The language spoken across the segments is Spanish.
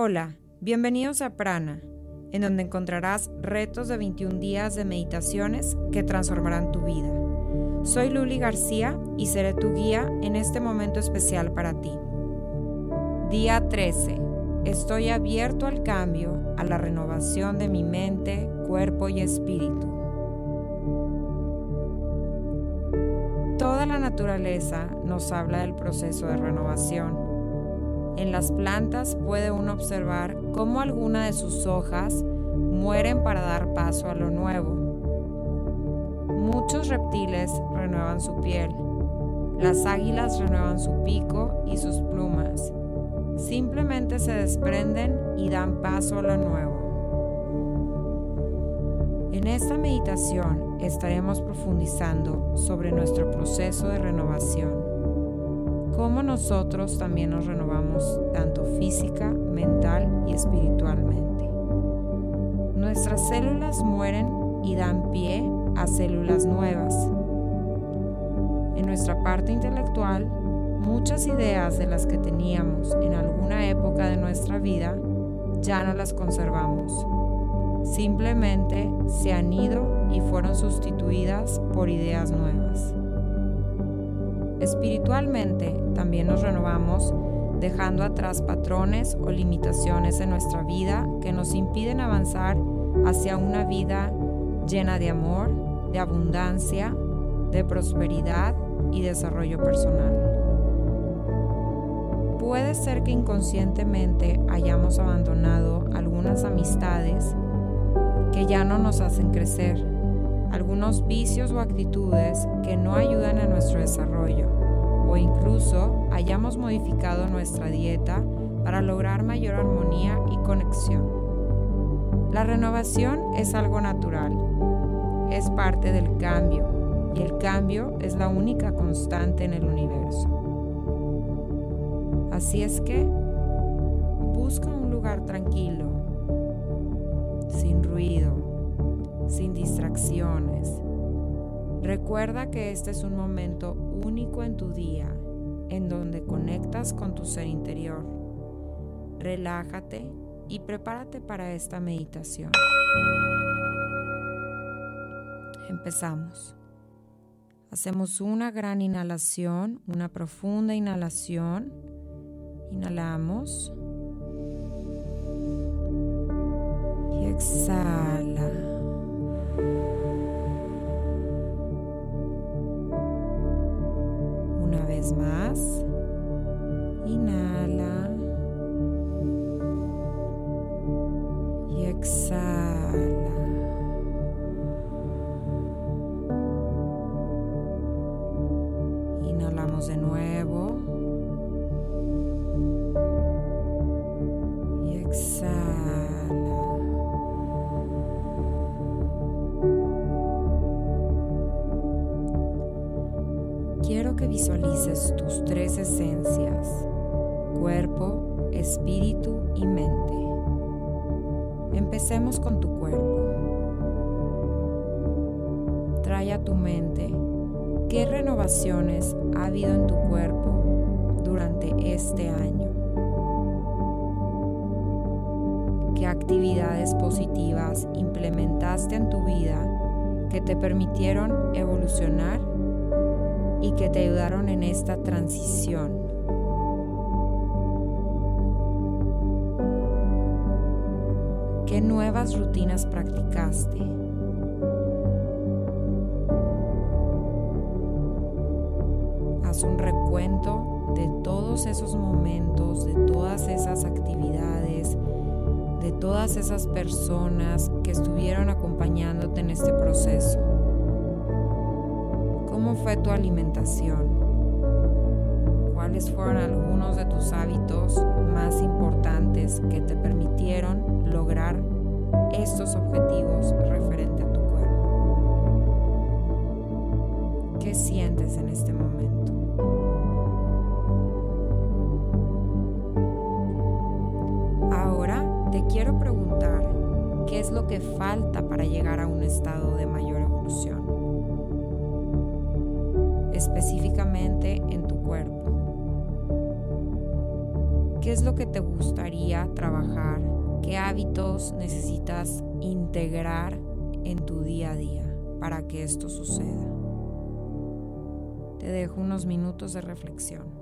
Hola, bienvenidos a Prana, en donde encontrarás retos de 21 días de meditaciones que transformarán tu vida. Soy Luli García y seré tu guía en este momento especial para ti. Día 13. Estoy abierto al cambio, a la renovación de mi mente, cuerpo y espíritu. Toda la naturaleza nos habla del proceso de renovación en las plantas puede uno observar cómo algunas de sus hojas mueren para dar paso a lo nuevo. Muchos reptiles renuevan su piel. Las águilas renuevan su pico y sus plumas. Simplemente se desprenden y dan paso a lo nuevo. En esta meditación estaremos profundizando sobre nuestro proceso de renovación cómo nosotros también nos renovamos tanto física, mental y espiritualmente. Nuestras células mueren y dan pie a células nuevas. En nuestra parte intelectual, muchas ideas de las que teníamos en alguna época de nuestra vida ya no las conservamos. Simplemente se han ido y fueron sustituidas por ideas nuevas. Espiritualmente también nos renovamos dejando atrás patrones o limitaciones en nuestra vida que nos impiden avanzar hacia una vida llena de amor, de abundancia, de prosperidad y desarrollo personal. Puede ser que inconscientemente hayamos abandonado algunas amistades que ya no nos hacen crecer algunos vicios o actitudes que no ayudan a nuestro desarrollo o incluso hayamos modificado nuestra dieta para lograr mayor armonía y conexión. La renovación es algo natural, es parte del cambio y el cambio es la única constante en el universo. Así es que busca un lugar tranquilo, sin ruido sin distracciones. Recuerda que este es un momento único en tu día en donde conectas con tu ser interior. Relájate y prepárate para esta meditación. Empezamos. Hacemos una gran inhalación, una profunda inhalación. Inhalamos. Y exhala. De nuevo. Y exhala. quiero que visualices tus tres esencias, cuerpo, espíritu y mente. Empecemos con tu cuerpo. Trae a tu mente qué renovaciones ha habido en tu cuerpo durante este año. ¿Qué actividades positivas implementaste en tu vida que te permitieron evolucionar y que te ayudaron en esta transición. ¿Qué nuevas rutinas practicaste? Haz un recuento de todos esos momentos, de todas esas actividades, de todas esas personas que estuvieron acompañándote en este proceso. ¿Cómo fue tu alimentación? ¿Cuáles fueron algunos de tus hábitos más importantes que te permitieron lograr estos objetivos referente a tu cuerpo? ¿Qué sientes en este momento? Quiero preguntar, ¿qué es lo que falta para llegar a un estado de mayor evolución? específicamente en tu cuerpo. ¿Qué es lo que te gustaría trabajar? ¿Qué hábitos necesitas integrar en tu día a día para que esto suceda? Te dejo unos minutos de reflexión.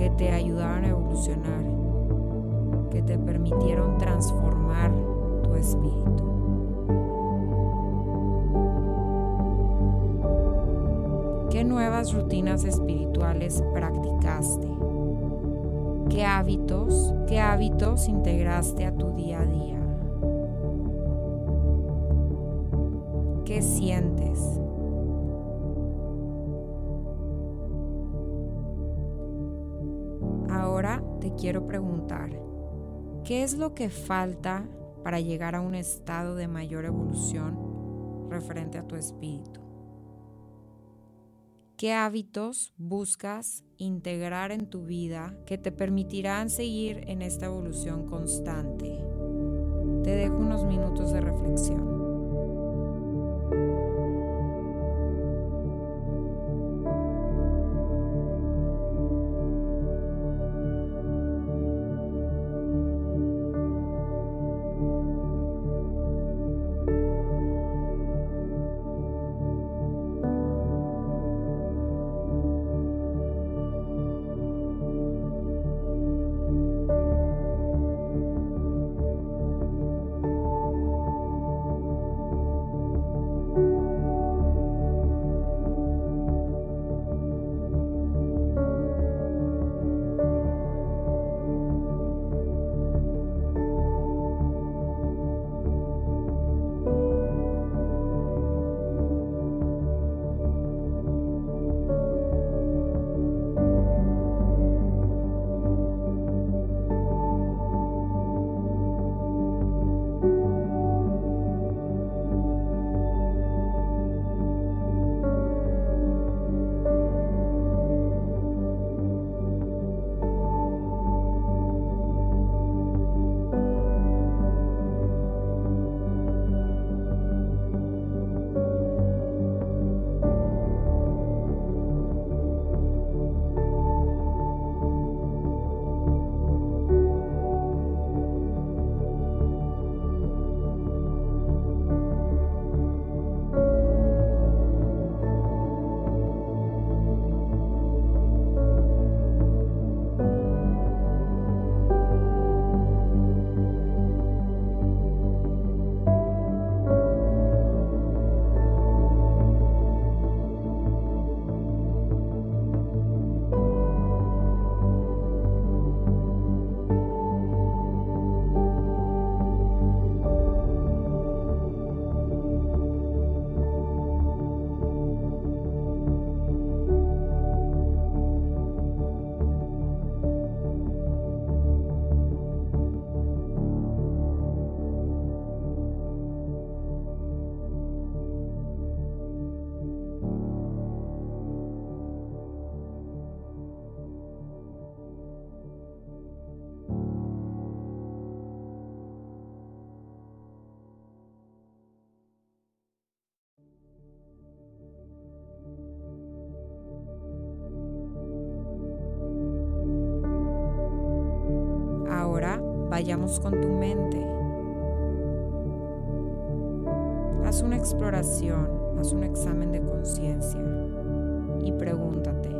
Que te ayudaron a evolucionar, que te permitieron transformar tu espíritu? ¿Qué nuevas rutinas espirituales practicaste? ¿Qué hábitos, qué hábitos integraste a tu día a día? ¿Qué sientes? Ahora te quiero preguntar, ¿qué es lo que falta para llegar a un estado de mayor evolución referente a tu espíritu? ¿Qué hábitos buscas integrar en tu vida que te permitirán seguir en esta evolución constante? Te dejo unos minutos de reflexión. Vayamos con tu mente. Haz una exploración, haz un examen de conciencia y pregúntate,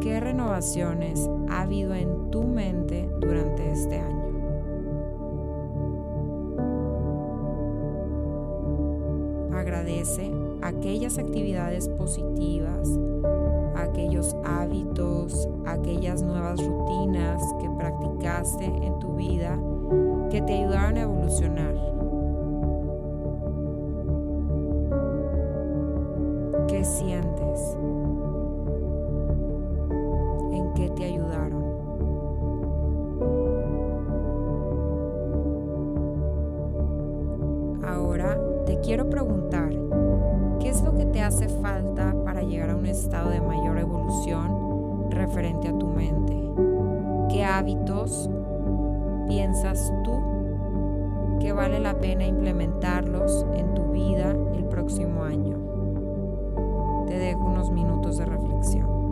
¿qué renovaciones ha habido en tu mente durante este año? Agradece aquellas actividades positivas, aquellos hábitos, aquellas nuevas rutinas que practicaste en tu vida que te ayudaron a evolucionar. ¿Qué sientes? Referente a tu mente? ¿Qué hábitos piensas tú que vale la pena implementarlos en tu vida el próximo año? Te dejo unos minutos de reflexión.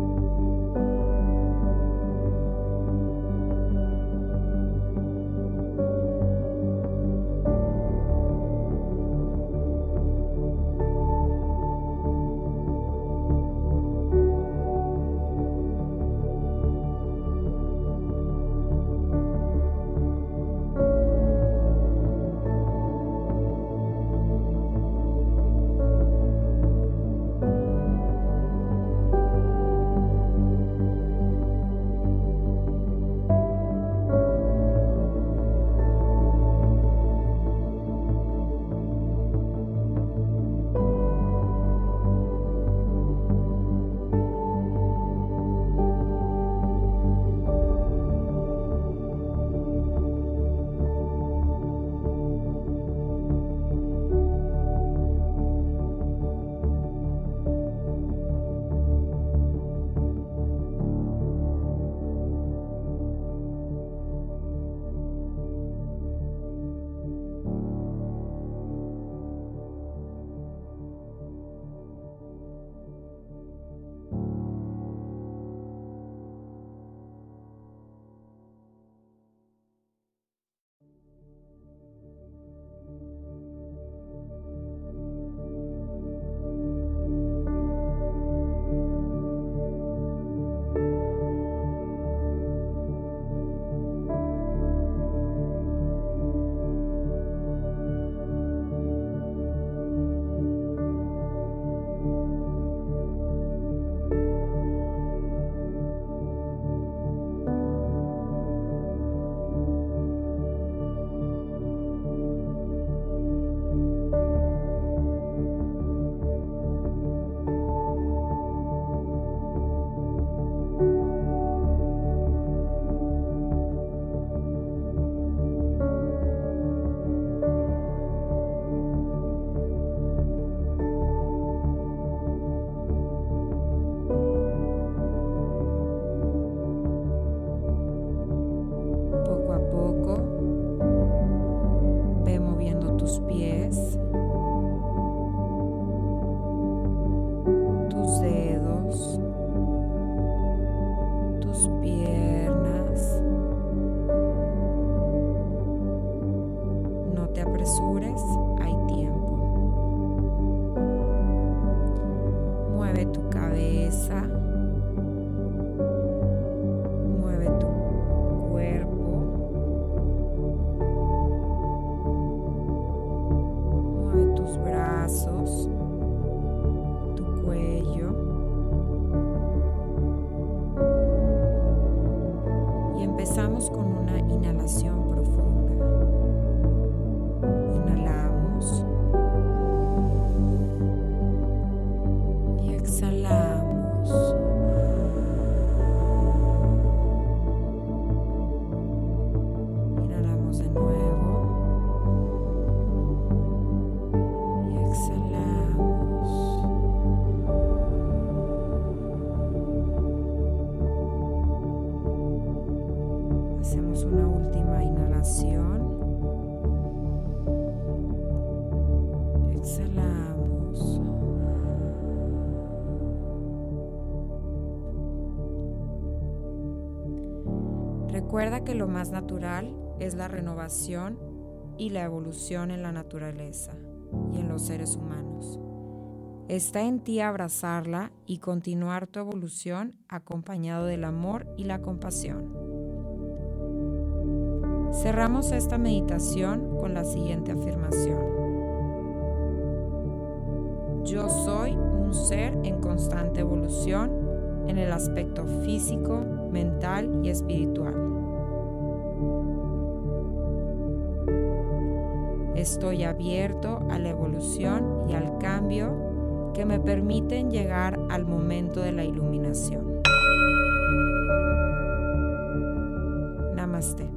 pies. Empezamos con una inhalación profunda. Inhalamos. Recuerda que lo más natural es la renovación y la evolución en la naturaleza y en los seres humanos. Está en ti abrazarla y continuar tu evolución acompañado del amor y la compasión. Cerramos esta meditación con la siguiente afirmación. Yo soy un ser en constante evolución en el aspecto físico, mental y espiritual. Estoy abierto a la evolución y al cambio que me permiten llegar al momento de la iluminación. Namaste.